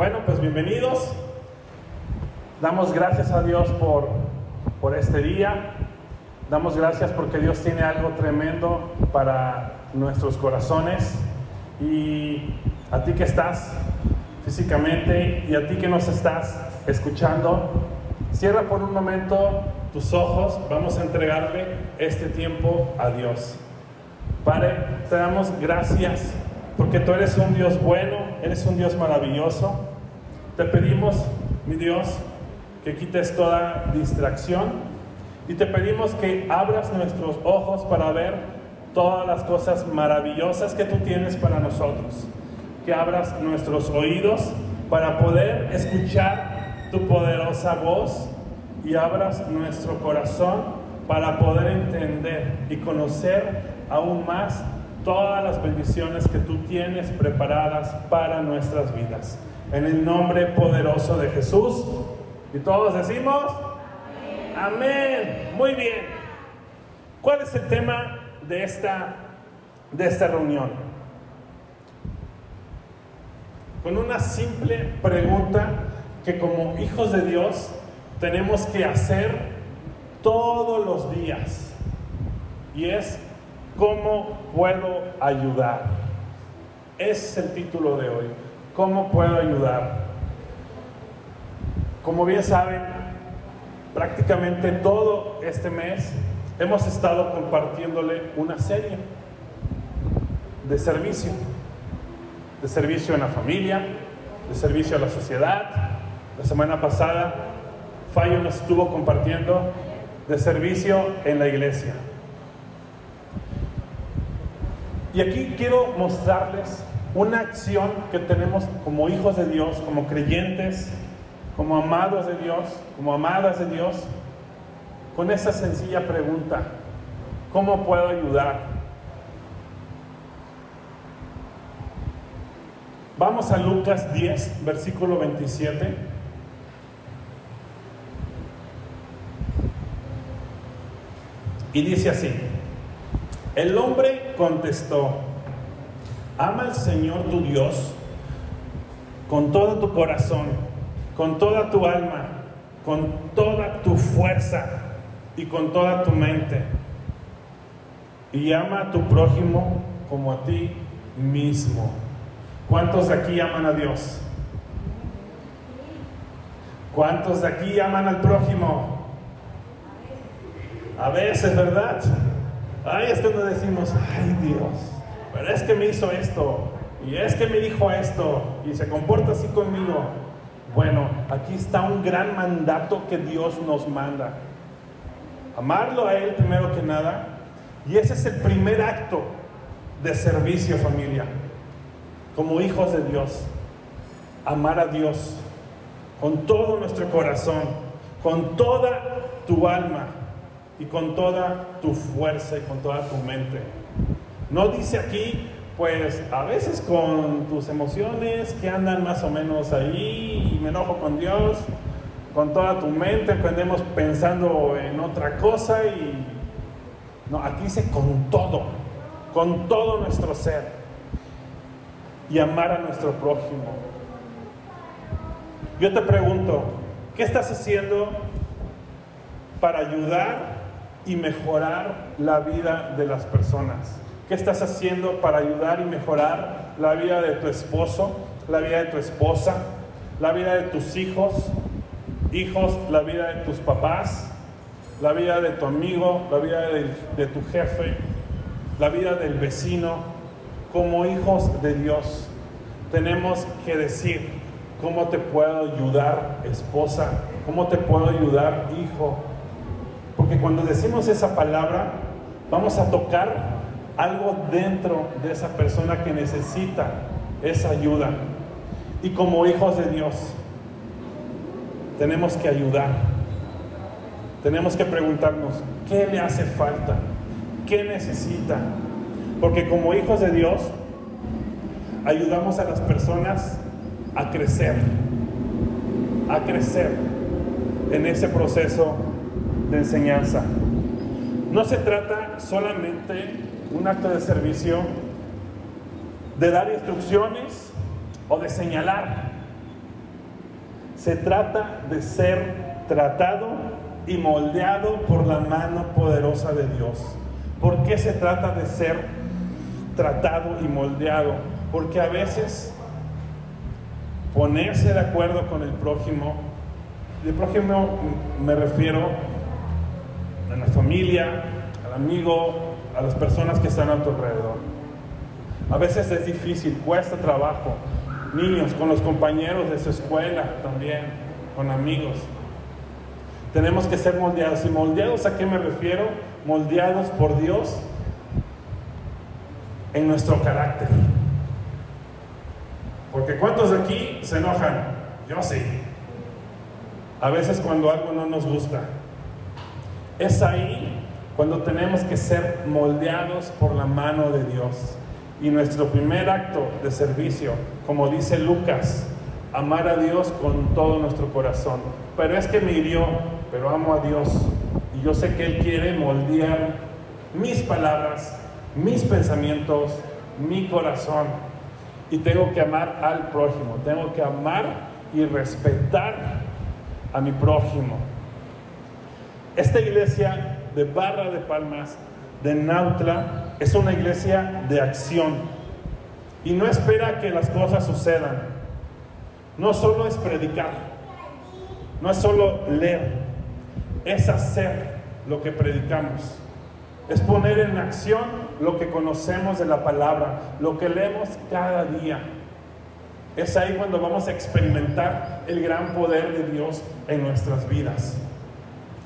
Bueno, pues bienvenidos. Damos gracias a Dios por, por este día. Damos gracias porque Dios tiene algo tremendo para nuestros corazones. Y a ti que estás físicamente y a ti que nos estás escuchando, cierra por un momento tus ojos. Vamos a entregarle este tiempo a Dios. Padre, te damos gracias porque tú eres un Dios bueno, eres un Dios maravilloso. Te pedimos, mi Dios, que quites toda distracción y te pedimos que abras nuestros ojos para ver todas las cosas maravillosas que tú tienes para nosotros. Que abras nuestros oídos para poder escuchar tu poderosa voz y abras nuestro corazón para poder entender y conocer aún más todas las bendiciones que tú tienes preparadas para nuestras vidas. En el nombre poderoso de Jesús. Y todos decimos, amén. Muy bien. ¿Cuál es el tema de esta, de esta reunión? Con una simple pregunta que como hijos de Dios tenemos que hacer todos los días. Y es, ¿cómo puedo ayudar? Es el título de hoy. ¿Cómo puedo ayudar? Como bien saben, prácticamente todo este mes hemos estado compartiéndole una serie de servicio, de servicio en la familia, de servicio a la sociedad. La semana pasada, Fallo nos estuvo compartiendo de servicio en la iglesia. Y aquí quiero mostrarles una acción que tenemos como hijos de Dios, como creyentes, como amados de Dios, como amadas de Dios, con esa sencilla pregunta, ¿cómo puedo ayudar? Vamos a Lucas 10, versículo 27. Y dice así, el hombre contestó, ama al Señor tu Dios con todo tu corazón, con toda tu alma, con toda tu fuerza y con toda tu mente. Y ama a tu prójimo como a ti mismo. ¿Cuántos de aquí aman a Dios? ¿Cuántos de aquí aman al prójimo? A veces, ¿verdad? Ay, es cuando decimos, ay Dios, pero es que me hizo esto, y es que me dijo esto, y se comporta así conmigo. Bueno, aquí está un gran mandato que Dios nos manda. Amarlo a Él primero que nada, y ese es el primer acto de servicio familia, como hijos de Dios. Amar a Dios con todo nuestro corazón, con toda tu alma y con toda tu fuerza y con toda tu mente. No dice aquí, pues a veces con tus emociones que andan más o menos ahí y me enojo con Dios, con toda tu mente, andemos pensando en otra cosa y... No, aquí dice con todo, con todo nuestro ser y amar a nuestro prójimo. Yo te pregunto, ¿qué estás haciendo para ayudar y mejorar la vida de las personas? ¿Qué estás haciendo para ayudar y mejorar la vida de tu esposo, la vida de tu esposa, la vida de tus hijos, hijos, la vida de tus papás, la vida de tu amigo, la vida de, de tu jefe, la vida del vecino? Como hijos de Dios, tenemos que decir, ¿cómo te puedo ayudar, esposa? ¿Cómo te puedo ayudar, hijo? Porque cuando decimos esa palabra, vamos a tocar algo dentro de esa persona que necesita esa ayuda. Y como hijos de Dios, tenemos que ayudar. Tenemos que preguntarnos, ¿qué le hace falta? ¿Qué necesita? Porque como hijos de Dios, ayudamos a las personas a crecer, a crecer en ese proceso de enseñanza. No se trata solamente un acto de servicio de dar instrucciones o de señalar. Se trata de ser tratado y moldeado por la mano poderosa de Dios. ¿Por qué se trata de ser tratado y moldeado? Porque a veces ponerse de acuerdo con el prójimo, de prójimo me refiero a la familia, al amigo, a las personas que están a tu alrededor. A veces es difícil, cuesta trabajo. Niños, con los compañeros de su escuela también, con amigos. Tenemos que ser moldeados. ¿Y moldeados a qué me refiero? Moldeados por Dios en nuestro carácter. Porque ¿cuántos de aquí se enojan? Yo sí. A veces cuando algo no nos gusta. Es ahí cuando tenemos que ser moldeados por la mano de Dios. Y nuestro primer acto de servicio, como dice Lucas, amar a Dios con todo nuestro corazón. Pero es que me hirió, pero amo a Dios. Y yo sé que Él quiere moldear mis palabras, mis pensamientos, mi corazón. Y tengo que amar al prójimo, tengo que amar y respetar a mi prójimo. Esta iglesia de Barra de Palmas, de Nautla, es una iglesia de acción. Y no espera que las cosas sucedan. No solo es predicar, no es solo leer, es hacer lo que predicamos. Es poner en acción lo que conocemos de la palabra, lo que leemos cada día. Es ahí cuando vamos a experimentar el gran poder de Dios en nuestras vidas.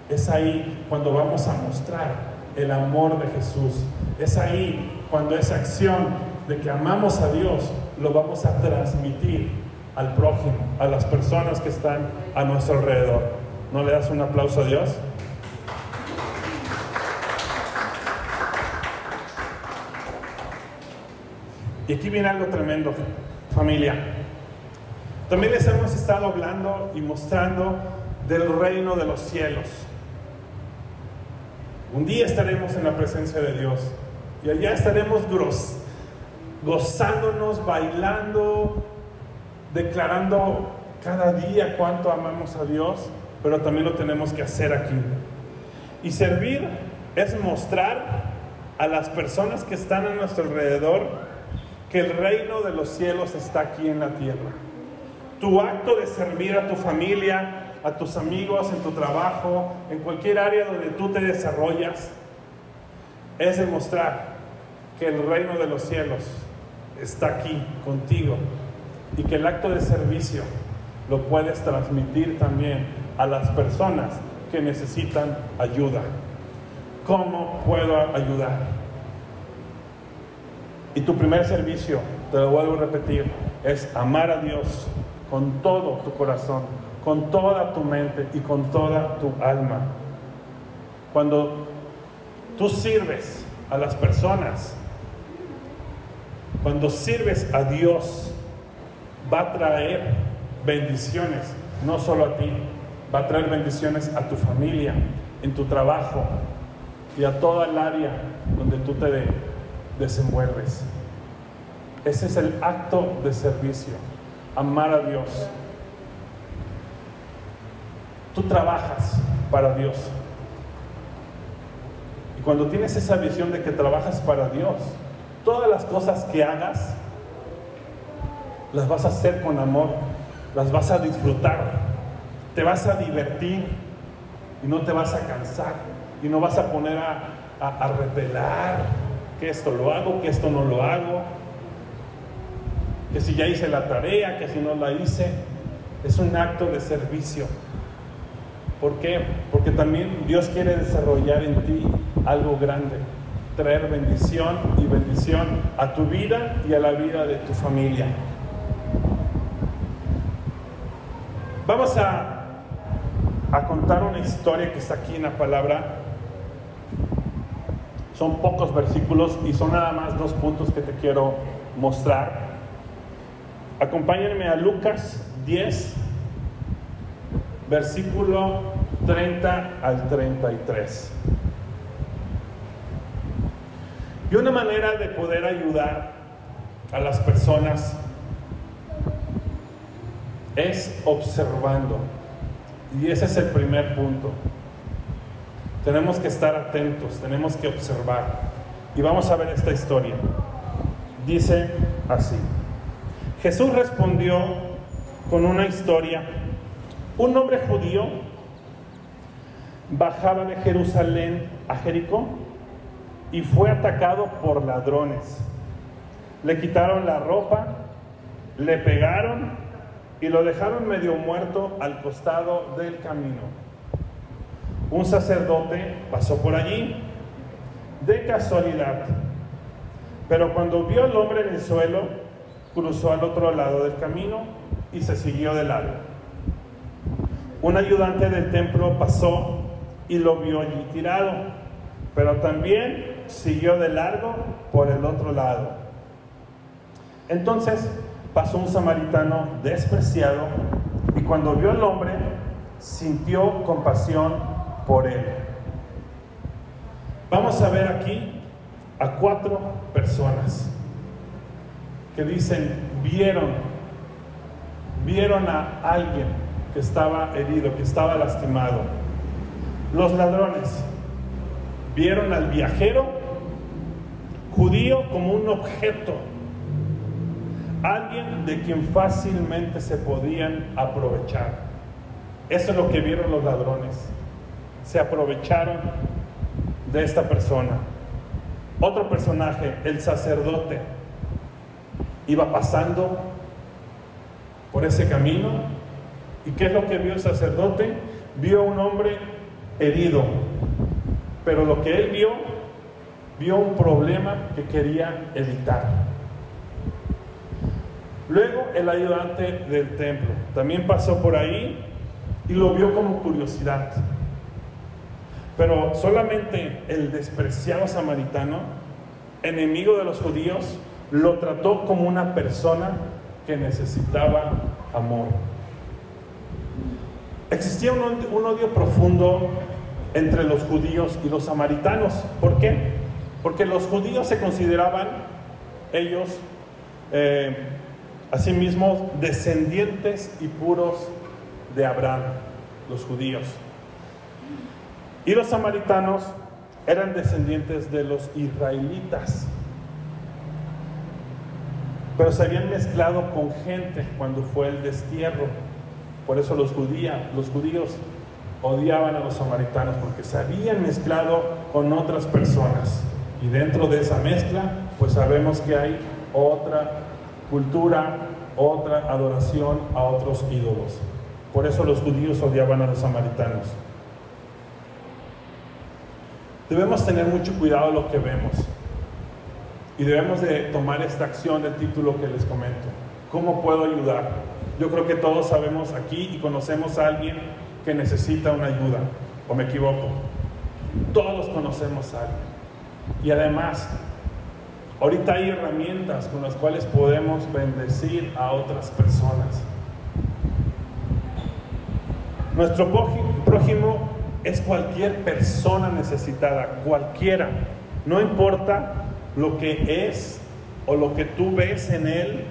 Es ahí cuando vamos a mostrar el amor de Jesús. Es ahí cuando esa acción de que amamos a Dios lo vamos a transmitir al prójimo, a las personas que están a nuestro alrededor. ¿No le das un aplauso a Dios? Y aquí viene algo tremendo, familia. También les hemos estado hablando y mostrando del reino de los cielos. Un día estaremos en la presencia de Dios y allá estaremos gozándonos, bailando, declarando cada día cuánto amamos a Dios, pero también lo tenemos que hacer aquí. Y servir es mostrar a las personas que están a nuestro alrededor que el reino de los cielos está aquí en la tierra. Tu acto de servir a tu familia, a tus amigos, en tu trabajo, en cualquier área donde tú te desarrollas, es demostrar que el reino de los cielos está aquí contigo y que el acto de servicio lo puedes transmitir también a las personas que necesitan ayuda. ¿Cómo puedo ayudar? Y tu primer servicio, te lo vuelvo a repetir, es amar a Dios con todo tu corazón, con toda tu mente y con toda tu alma. Cuando tú sirves a las personas, cuando sirves a Dios, va a traer bendiciones, no solo a ti, va a traer bendiciones a tu familia, en tu trabajo y a toda el área donde tú te desenvuelves. Ese es el acto de servicio, amar a Dios. Tú trabajas para Dios. Y cuando tienes esa visión de que trabajas para Dios, todas las cosas que hagas, las vas a hacer con amor, las vas a disfrutar, te vas a divertir y no te vas a cansar y no vas a poner a, a, que esto lo hago, que esto no lo hago, que si ya hice la tarea, que si no la hice, es un acto de servicio. ¿Por qué? Porque también Dios quiere desarrollar en ti algo grande, traer bendición y bendición a tu vida y a la vida de tu familia. Vamos a, a contar una historia que está aquí en la palabra son pocos versículos y son nada más dos puntos que te quiero mostrar. Acompáñenme a Lucas 10, versículo 30 al 33. Y una manera de poder ayudar a las personas es observando. Y ese es el primer punto. Tenemos que estar atentos, tenemos que observar. Y vamos a ver esta historia. Dice así. Jesús respondió con una historia. Un hombre judío bajaba de Jerusalén a Jericó y fue atacado por ladrones. Le quitaron la ropa, le pegaron y lo dejaron medio muerto al costado del camino. Un sacerdote pasó por allí de casualidad, pero cuando vio al hombre en el suelo, cruzó al otro lado del camino y se siguió de largo. Un ayudante del templo pasó y lo vio allí tirado, pero también siguió de largo por el otro lado. Entonces pasó un samaritano despreciado y cuando vio al hombre sintió compasión por él. Vamos a ver aquí a cuatro personas que dicen, vieron, vieron a alguien que estaba herido, que estaba lastimado. Los ladrones vieron al viajero judío como un objeto, alguien de quien fácilmente se podían aprovechar. Eso es lo que vieron los ladrones. Se aprovecharon de esta persona. Otro personaje, el sacerdote, iba pasando por ese camino. ¿Y qué es lo que vio el sacerdote? Vio un hombre herido, pero lo que él vio, vio un problema que quería evitar. Luego el ayudante del templo también pasó por ahí y lo vio como curiosidad. Pero solamente el despreciado samaritano, enemigo de los judíos, lo trató como una persona que necesitaba amor. Existía un, odio profundo entre los judíos y los samaritanos. ¿Por qué? Porque los judíos se consideraban ellos, eh, asimismo, descendientes y puros de Abraham, los judíos. Y los samaritanos eran descendientes de los israelitas. Pero se habían mezclado con gente cuando fue el destierro. Por eso los, judíos odiaban a los samaritanos, porque se habían mezclado con otras personas. Y dentro de esa mezcla, pues sabemos que hay otra cultura, otra adoración a otros ídolos. Por eso los judíos odiaban a los samaritanos. Debemos tener mucho cuidado lo que vemos. Y debemos de tomar esta acción del título que les comento. ¿Cómo puedo ayudar? Yo creo que todos sabemos aquí y conocemos a alguien que necesita una ayuda. ¿O me equivoco? Todos conocemos a alguien. Y además, ahorita hay herramientas con las cuales podemos bendecir a otras personas. Nuestro prójimo es cualquier persona necesitada, cualquiera. No importa lo que es o lo que tú ves en él,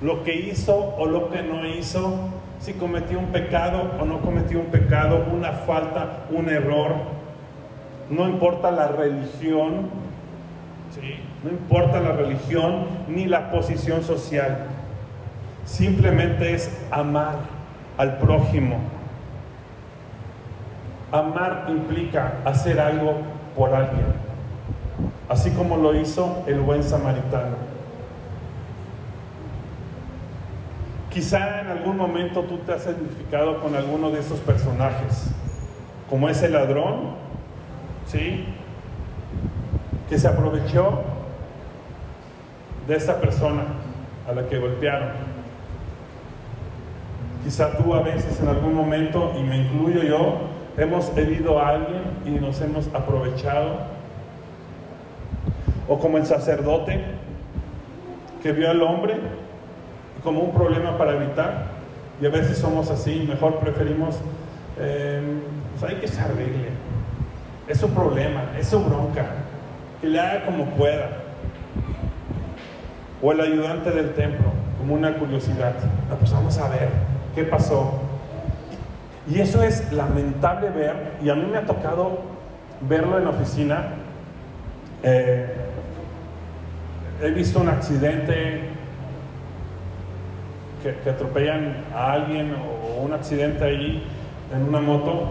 lo que hizo o lo que no hizo, si cometió un pecado o no cometió un pecado, una falta, un error. No importa la religión, no importa la religión ni la posición social. Simplemente es amar al prójimo. Amar implica hacer algo por alguien así como lo hizo el buen samaritano. Quizá en algún momento tú te has identificado con alguno de esos personajes, como ese ladrón, ¿sí? Que se aprovechó de esta persona a la que golpearon. Quizá tú a veces en algún momento, y me incluyo yo, hemos herido a alguien y nos hemos aprovechado o como el sacerdote que vio al hombre como un problema para evitar. Y a veces somos así, mejor preferimos, eh, pues hay que se arregle. Es su problema, es su bronca. Que le haga como pueda. O el ayudante del templo, como una curiosidad. Ah, pues vamos a ver ¿Qué pasó? Y eso es lamentable ver, y a mí me ha tocado verlo en la oficina. Eh, he visto un accidente que, atropellan a alguien o un accidente ahí en una moto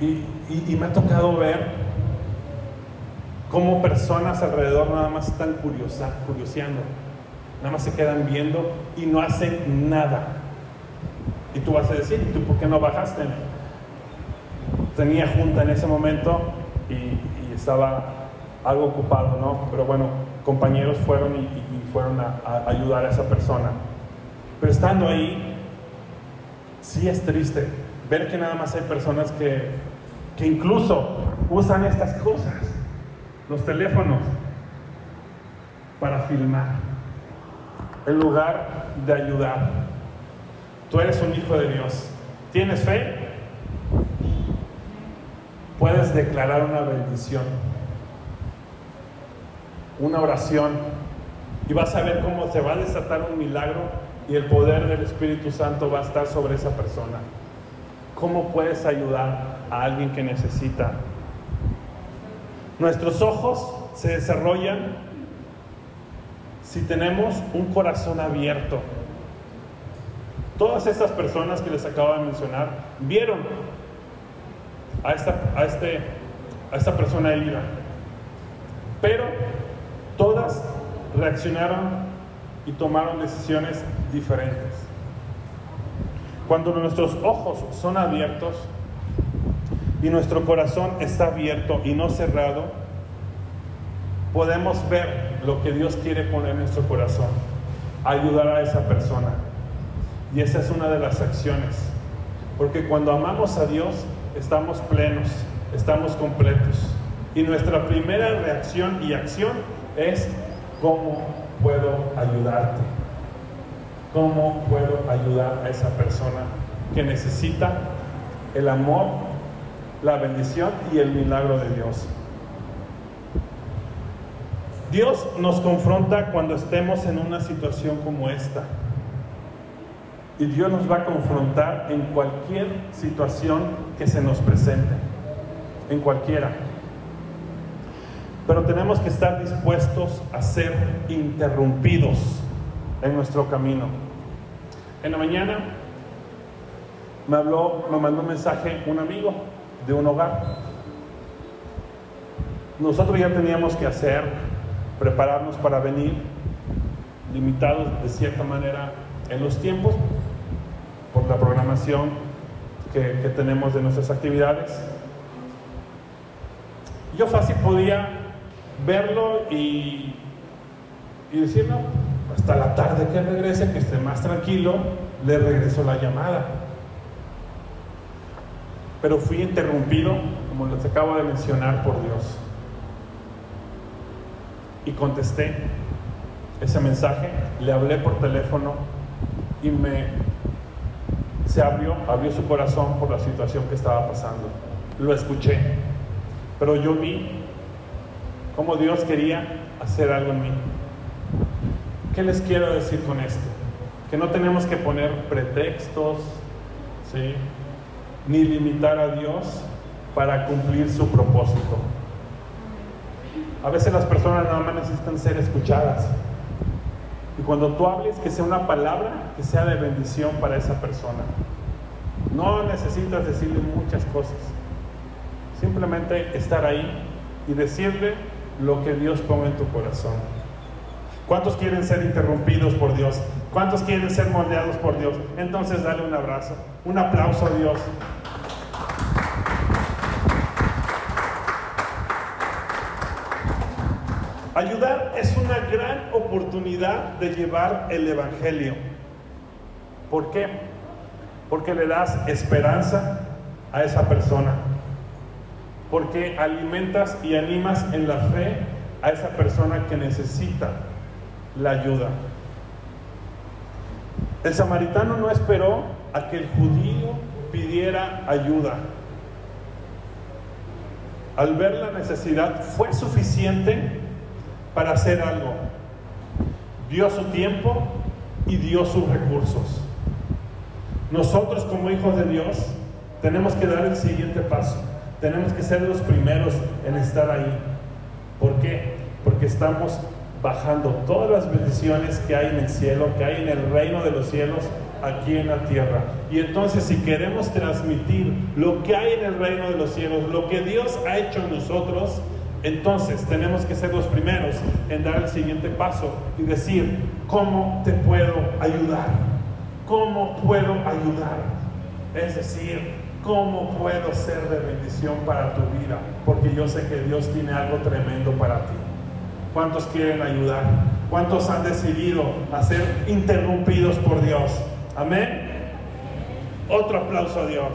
y, me ha tocado ver cómo personas alrededor nada más están curiosa, curioseando, nada más se quedan viendo y no hacen nada. Y tú vas a decir, ¿tú por qué no bajaste? Tenía junta en ese momento y, y estaba algo ocupado, ¿no? Pero bueno, compañeros fueron y, fueron a, ayudar a esa persona. Pero estando ahí, sí es triste ver que nada más hay personas que, que incluso usan estas cosas, los teléfonos, para filmar, en lugar de ayudar. Tú eres un hijo de Dios. ¿Tienes fe? Puedes declarar una bendición una oración y vas a ver cómo se va a desatar un milagro y el poder del Espíritu Santo va a estar sobre esa persona. ¿Cómo puedes ayudar a alguien que necesita? Nuestros ojos se desarrollan si tenemos un corazón abierto. Todas estas personas que les acabo de mencionar vieron a esta, a este, a esta persona herida, pero Todas reaccionaron y tomaron decisiones diferentes. Cuando nuestros ojos son abiertos y nuestro corazón está abierto y no cerrado, podemos ver lo que Dios quiere poner en nuestro corazón, ayudar a esa persona. Y esa es una de las acciones. Porque cuando amamos a Dios, estamos plenos, estamos completos. Y nuestra primera reacción y acción es cómo puedo ayudarte, cómo puedo ayudar a esa persona que necesita el amor, la bendición y el milagro de Dios. Dios nos confronta cuando estemos en una situación como esta. Y Dios nos va a confrontar en cualquier situación que se nos presente, en cualquiera. Pero tenemos que estar dispuestos a ser interrumpidos en nuestro camino. En la mañana me habló, me mandó un mensaje un amigo de un hogar. Nosotros ya teníamos que hacer, prepararnos para venir, limitados de cierta manera en los tiempos, por la programación que, tenemos de nuestras actividades. Yo fácil podía verlo y, y decir, no, hasta la tarde que regrese, que esté más tranquilo, le regresó la llamada. Pero fui interrumpido, como les acabo de mencionar, por Dios. Y contesté ese mensaje, le hablé por teléfono y me se abrió, abrió su corazón por la situación que estaba pasando. Lo escuché, pero yo vi cómo Dios quería hacer algo en mí. ¿Qué les quiero decir con esto? Que no tenemos que poner pretextos, ¿sí? ni limitar a Dios para cumplir su propósito. A veces las personas nada más necesitan ser escuchadas. Y cuando tú hables, que sea una palabra que sea de bendición para esa persona. No necesitas decirle muchas cosas. Simplemente estar ahí y decirle lo que Dios ponga en tu corazón. ¿Cuántos quieren ser interrumpidos por Dios? ¿Cuántos quieren ser moldeados por Dios? Entonces dale un abrazo, un aplauso a Dios. Ayudar es una gran oportunidad de llevar el Evangelio. ¿Por qué? Porque le das esperanza a esa persona porque alimentas y animas en la fe a esa persona que necesita la ayuda. El samaritano no esperó a que el judío pidiera ayuda. Al ver la necesidad fue suficiente para hacer algo. Dio su tiempo y dio sus recursos. Nosotros como hijos de Dios tenemos que dar el siguiente paso. Tenemos que ser los primeros en estar ahí. ¿Por qué? Porque estamos bajando todas las bendiciones que hay en el cielo, que hay en el reino de los cielos, aquí en la tierra. Y entonces si queremos transmitir lo que hay en el reino de los cielos, lo que Dios ha hecho en nosotros, entonces tenemos que ser los primeros en dar el siguiente paso y decir, ¿cómo te puedo ayudar? ¿Cómo puedo ayudar? Es decir, ¿cómo puedo ser de bendición para tu vida? Porque yo sé que Dios tiene algo tremendo para ti. ¿Cuántos quieren ayudar? ¿Cuántos han decidido a ser interrumpidos por Dios? Amén. Otro aplauso a Dios.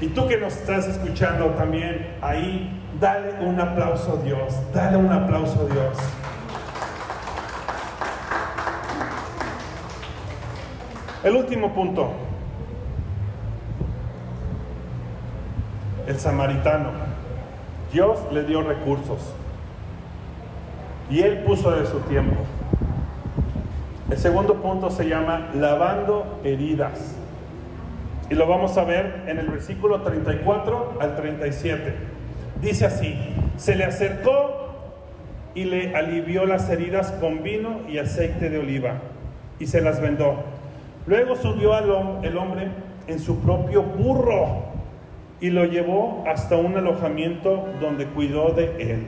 Y tú que nos estás escuchando también ahí, dale un aplauso a Dios, dale un aplauso a Dios. El último punto, el samaritano. Dios le dio recursos y él puso de su tiempo. El segundo punto se llama lavando heridas. Y lo vamos a ver en el versículo 34 al 37. Dice así, se le acercó y le alivió las heridas con vino y aceite de oliva y se las vendó. Luego subió el hombre en su propio burro y lo llevó hasta un alojamiento donde cuidó de él.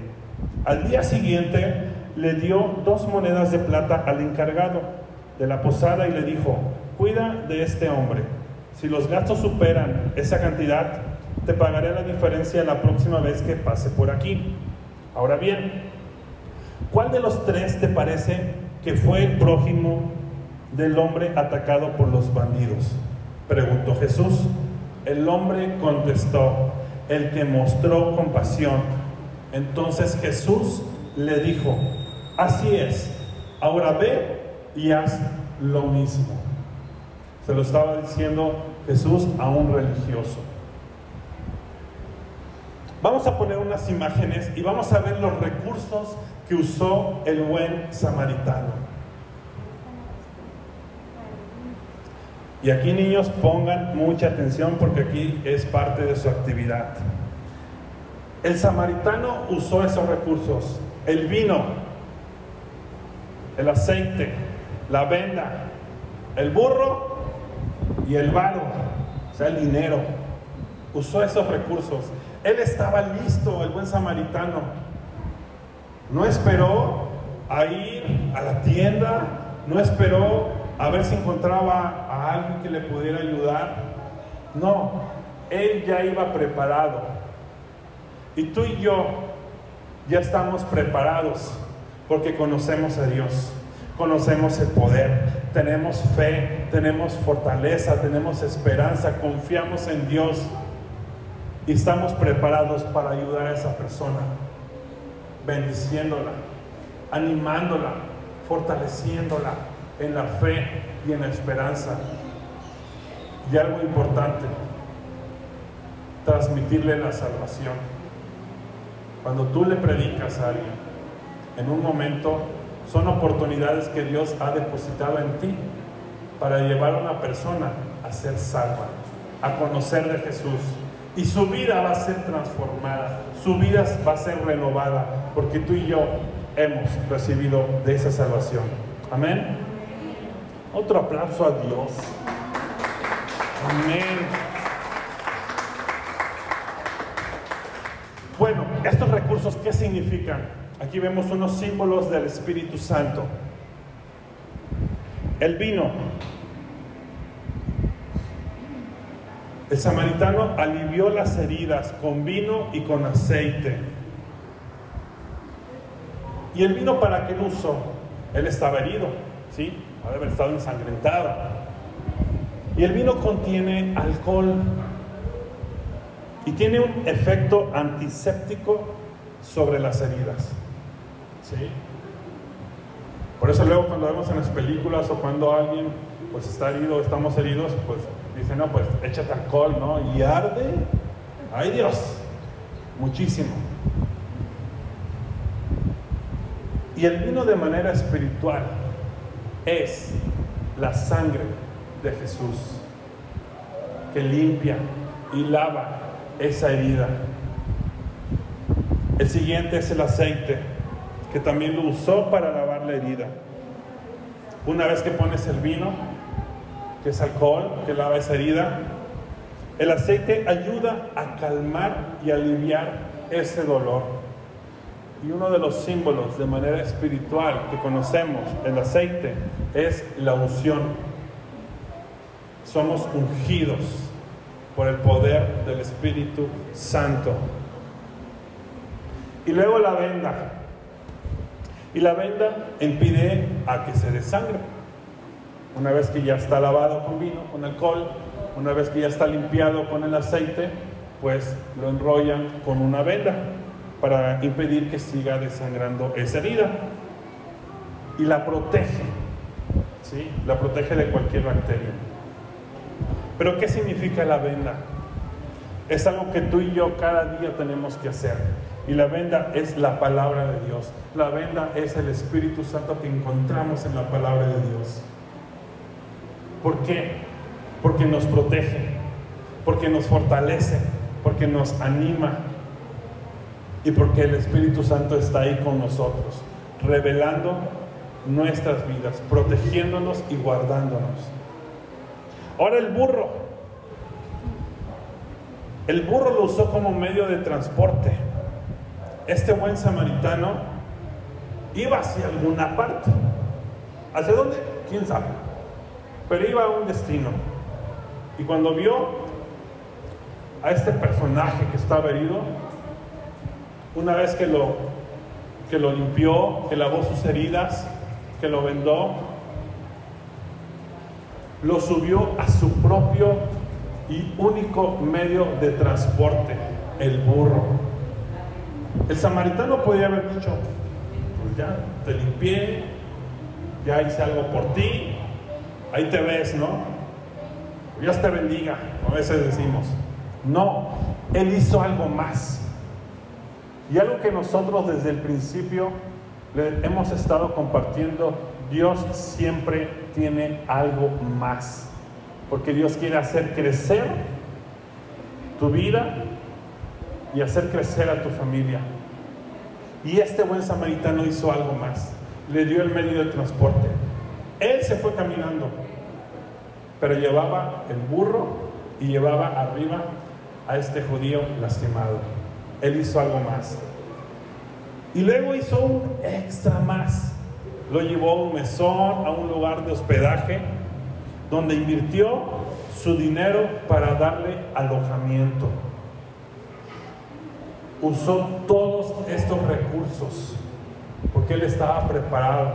Al día siguiente le dio dos monedas de plata al encargado de la posada y le dijo, cuida de este hombre si los gastos superan esa cantidad, te pagaré la diferencia la próxima vez que pase por aquí. Ahora bien, ¿cuál de los tres te parece que fue el prójimo del hombre atacado por los bandidos? Preguntó Jesús. El hombre contestó, el que mostró compasión. Entonces Jesús le dijo, así es, ahora ve y haz lo mismo. Se lo estaba diciendo Jesús a un religioso. Vamos a poner unas imágenes y vamos a ver los recursos que usó el buen samaritano. Y aquí niños pongan mucha atención porque aquí es parte de su actividad. El samaritano usó esos recursos, el vino, el aceite, la venda, el burro y el varo, o sea, el dinero, usó esos recursos. Él estaba listo, el buen samaritano. No esperó a ir a la tienda, no esperó a ver si encontraba a alguien que le pudiera ayudar. No, él ya iba preparado. Y tú y yo ya estamos preparados porque conocemos a Dios, conocemos el poder, tenemos fe, tenemos fortaleza, tenemos esperanza, confiamos en Dios y estamos preparados para ayudar a esa persona, bendiciéndola, animándola, fortaleciéndola en la fe y en la esperanza. Y algo importante, transmitirle la salvación. Cuando tú le predicas a alguien, en un momento son oportunidades que Dios ha depositado en ti para llevar a una persona a ser salva, a conocer de Jesús. Y su vida va a ser transformada, su vida va a ser renovada, porque tú y yo hemos recibido de esa salvación. Amén. Otro aplauso a Dios. Amén. Bueno, estos recursos, ¿qué significan? Aquí vemos unos símbolos del Espíritu Santo. El vino. El samaritano alivió las heridas con vino y con aceite. ¿Y el vino para qué usó? Él estaba herido, ¿sí? Haber estado ensangrentado. Y el vino contiene alcohol y tiene un efecto antiséptico sobre las heridas. Por eso luego cuando vemos en las películas o cuando alguien pues está herido, estamos heridos, pues dicen, no, pues échate alcohol, ¿no? Y arde, ay Dios, muchísimo. Y el vino de manera espiritual es la sangre de Jesús que limpia y lava esa herida. El siguiente es el aceite, que también lo usó para lavar la herida. Una vez que pones el vino, que es alcohol, que lava esa herida, el aceite ayuda a calmar y aliviar ese dolor. Y uno de los símbolos de manera espiritual que conocemos, el aceite, es la unción. Somos ungidos por el poder del Espíritu Santo. Y luego la venda. Y la venda impide a que se desangre. Una vez que ya está lavado con vino, con alcohol, una vez que ya está limpiado con el aceite, pues lo enrollan con una venda para impedir que siga desangrando esa herida. Y la protege, ¿sí? La protege de cualquier bacteria. Pero ¿qué significa la venda? Es algo que tú y yo cada día tenemos que hacer. Y la venda es la palabra de Dios. La venda es el Espíritu Santo que encontramos en la palabra de Dios. ¿Por qué? Porque nos protege, porque nos fortalece, porque nos anima y porque el Espíritu Santo está ahí con nosotros, revelando nuestras vidas, protegiéndonos y guardándonos. Ahora el burro. El burro lo usó como medio de transporte. Este buen samaritano iba hacia alguna parte. ¿Hacia dónde? ¿Quién sabe? Pero iba a un destino. Y cuando vio a este personaje que estaba herido, una vez que lo, que lo limpió, que lavó sus heridas, que lo vendó, lo subió a su propio y único medio de transporte, el burro. El samaritano podía haber dicho, pues ya, te limpié, ya hice algo por ti, ahí te ves, ¿no? Dios te bendiga, a veces decimos. No, Él hizo algo más. Y algo que nosotros desde el principio le hemos estado compartiendo, Dios siempre tiene algo más. Porque Dios quiere hacer crecer tu vida y hacer crecer a tu familia. Y este buen samaritano hizo algo más. Le dio el medio de transporte. Él se fue caminando, pero llevaba el burro y llevaba arriba a este judío lastimado. Él hizo algo más. Y luego hizo un extra más. Lo llevó a un mesón, a un lugar de hospedaje, donde invirtió su dinero para darle alojamiento. Usó todos estos recursos porque él estaba preparado.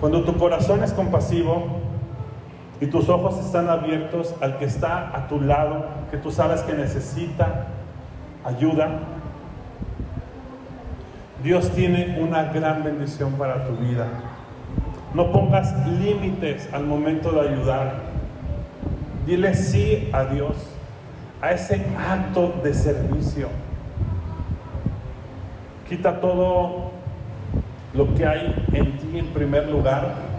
Cuando tu corazón es compasivo y tus ojos están abiertos al que está a tu lado, que tú sabes que necesita ayuda, Dios tiene una gran bendición para tu vida. No pongas límites al momento de ayudar. Dile sí a Dios, a ese acto de servicio. Quita todo lo que hay en ti en primer lugar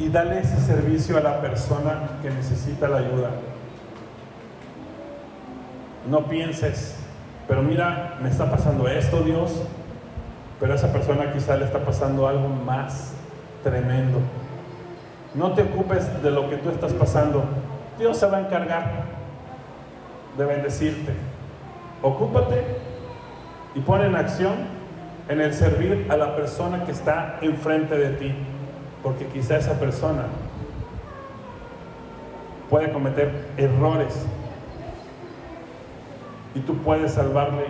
y dale ese servicio a la persona que necesita la ayuda. No pienses, pero mira, me está pasando esto, Dios, pero a esa persona quizá le está pasando algo más tremendo. No te ocupes de lo que tú estás pasando. Dios se va a encargar de bendecirte. Ocúpate y pon en acción en el servir a la persona que está enfrente de ti, porque quizá esa persona puede cometer errores y tú puedes salvarle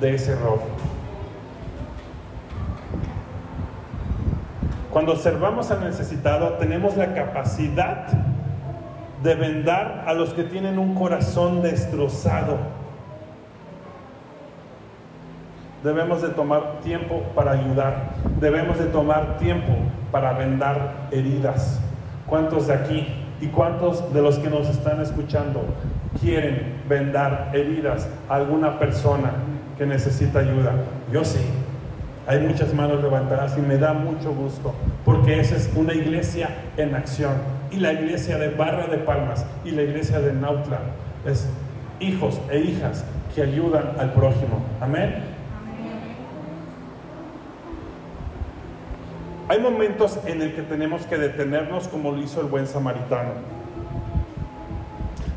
de ese error. Cuando observamos al necesitado, tenemos la capacidad de vendar a los que tienen un corazón destrozado. Debemos de tomar tiempo para ayudar. Debemos de tomar tiempo para vendar heridas. ¿Cuántos de aquí y cuántos de los que nos están escuchando quieren vendar heridas a alguna persona que necesita ayuda? Yo sí. Hay muchas manos levantadas y me da mucho gusto, porque esa es una iglesia en acción. Y la iglesia de Barra de Palmas y la iglesia de Nautla es hijos e hijas que ayudan al prójimo. Amén. Hay momentos en el que tenemos que detenernos como lo hizo el buen samaritano.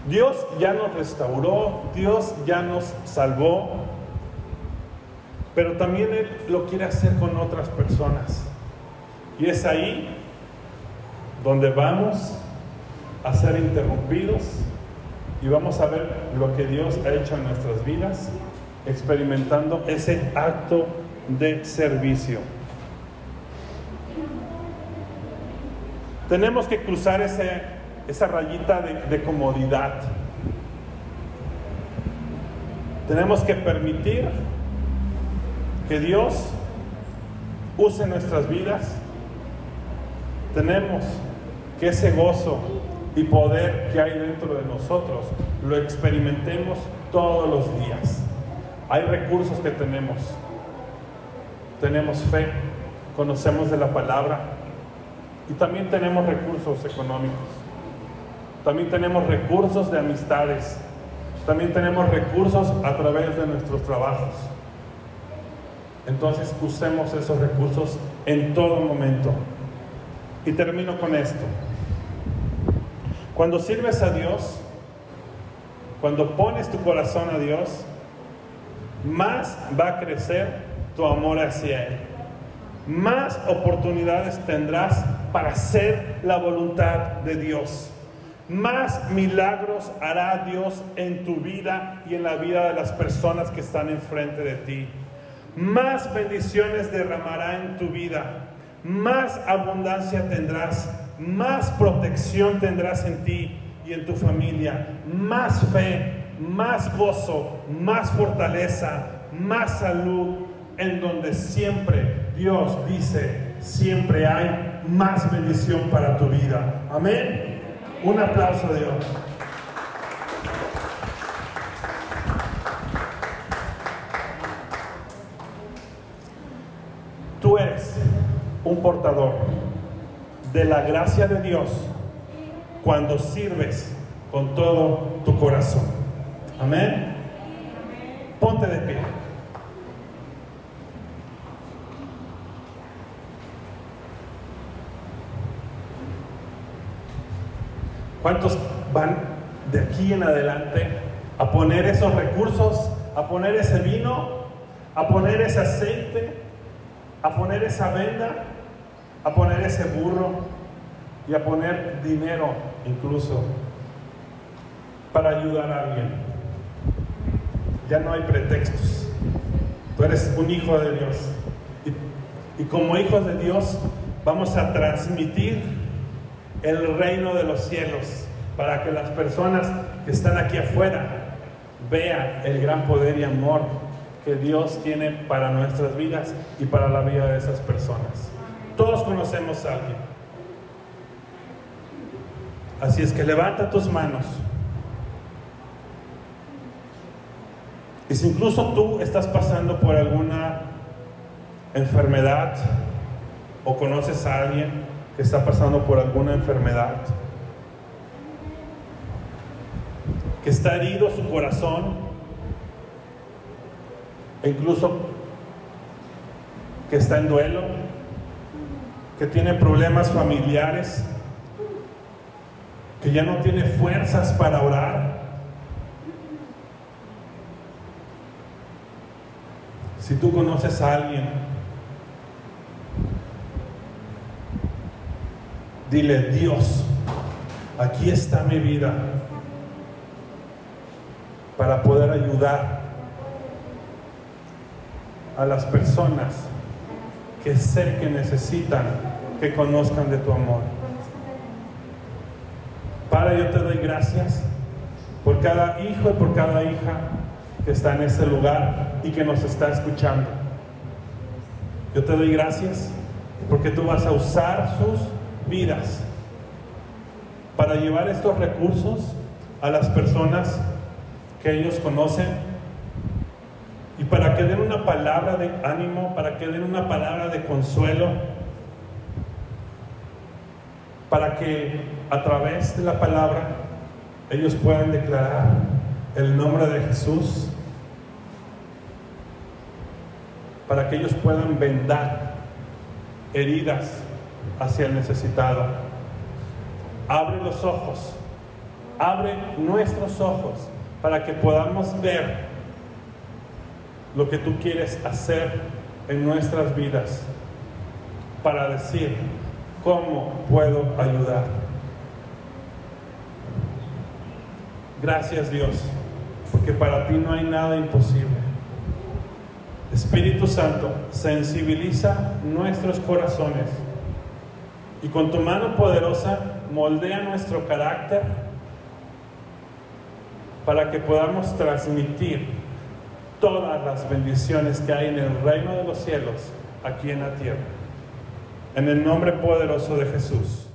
Dios ya nos restauró, Dios ya nos salvó, pero también Él lo quiere hacer con otras personas. Y es ahí donde vamos a ser interrumpidos y vamos a ver lo que Dios ha hecho en nuestras vidas, experimentando ese acto de servicio. Tenemos que cruzar ese, esa rayita de, de comodidad. Tenemos que permitir que Dios use nuestras vidas. Tenemos que ese gozo y poder que hay dentro de nosotros lo experimentemos todos los días. Hay recursos que tenemos. Tenemos fe, conocemos de la palabra y también tenemos recursos económicos. También tenemos recursos de amistades. También tenemos recursos a través de nuestros trabajos. Entonces usemos esos recursos en todo momento. Y termino con esto. Cuando sirves a Dios, cuando pones tu corazón a Dios, más va a crecer tu amor hacia Él. Más oportunidades tendrás para hacer la voluntad de Dios. Más milagros hará Dios en tu vida y en la vida de las personas que están enfrente de ti. Más bendiciones derramará en tu vida. Más abundancia tendrás más protección tendrás en ti y en tu familia, más fe, más gozo, más fortaleza, más salud, en donde siempre Dios dice, siempre hay más bendición para tu vida. Amén. Un aplauso a Dios. Tú eres un portador de la gracia de Dios cuando sirves con todo tu corazón. Amén. Ponte de pie. ¿Cuántos van de aquí en adelante a poner esos recursos, a poner ese vino, a poner ese aceite, a poner esa venda a poner ese burro y a poner dinero incluso para ayudar a alguien. Ya no hay pretextos. Tú eres un hijo de Dios. Y, como hijos de Dios vamos a transmitir el reino de los cielos para que las personas que están aquí afuera vean el gran poder y amor que Dios tiene para nuestras vidas y para la vida de esas personas. Todos conocemos a alguien. Así es que levanta tus manos. Y si incluso tú estás pasando por alguna enfermedad o conoces a alguien que está pasando por alguna enfermedad, que está herido su corazón, e incluso que está en duelo, que tiene problemas familiares, que ya no tiene fuerzas para orar. Si tú conoces a alguien, dile, Dios, aquí está mi vida para poder ayudar a las personas que sé que necesitan que conozcan de tu amor. Padre, yo te doy gracias por cada hijo y por cada hija que está en este lugar y que nos está escuchando. Yo te doy gracias porque tú vas a usar sus vidas para llevar estos recursos a las personas que ellos conocen y para que den una palabra de ánimo, para que den una palabra de consuelo, para que a través de la palabra ellos puedan declarar el nombre de Jesús, para que ellos puedan vendar heridas hacia el necesitado. Abre los ojos, abre nuestros ojos para que podamos ver lo que tú quieres hacer en nuestras vidas, para decir, ¿cómo puedo ayudar? Gracias Dios, porque para ti no hay nada imposible. Espíritu Santo, sensibiliza nuestros corazones y con tu mano poderosa moldea nuestro carácter para que podamos transmitir todas las bendiciones que hay en el reino de los cielos aquí en la tierra. En el nombre poderoso de Jesús.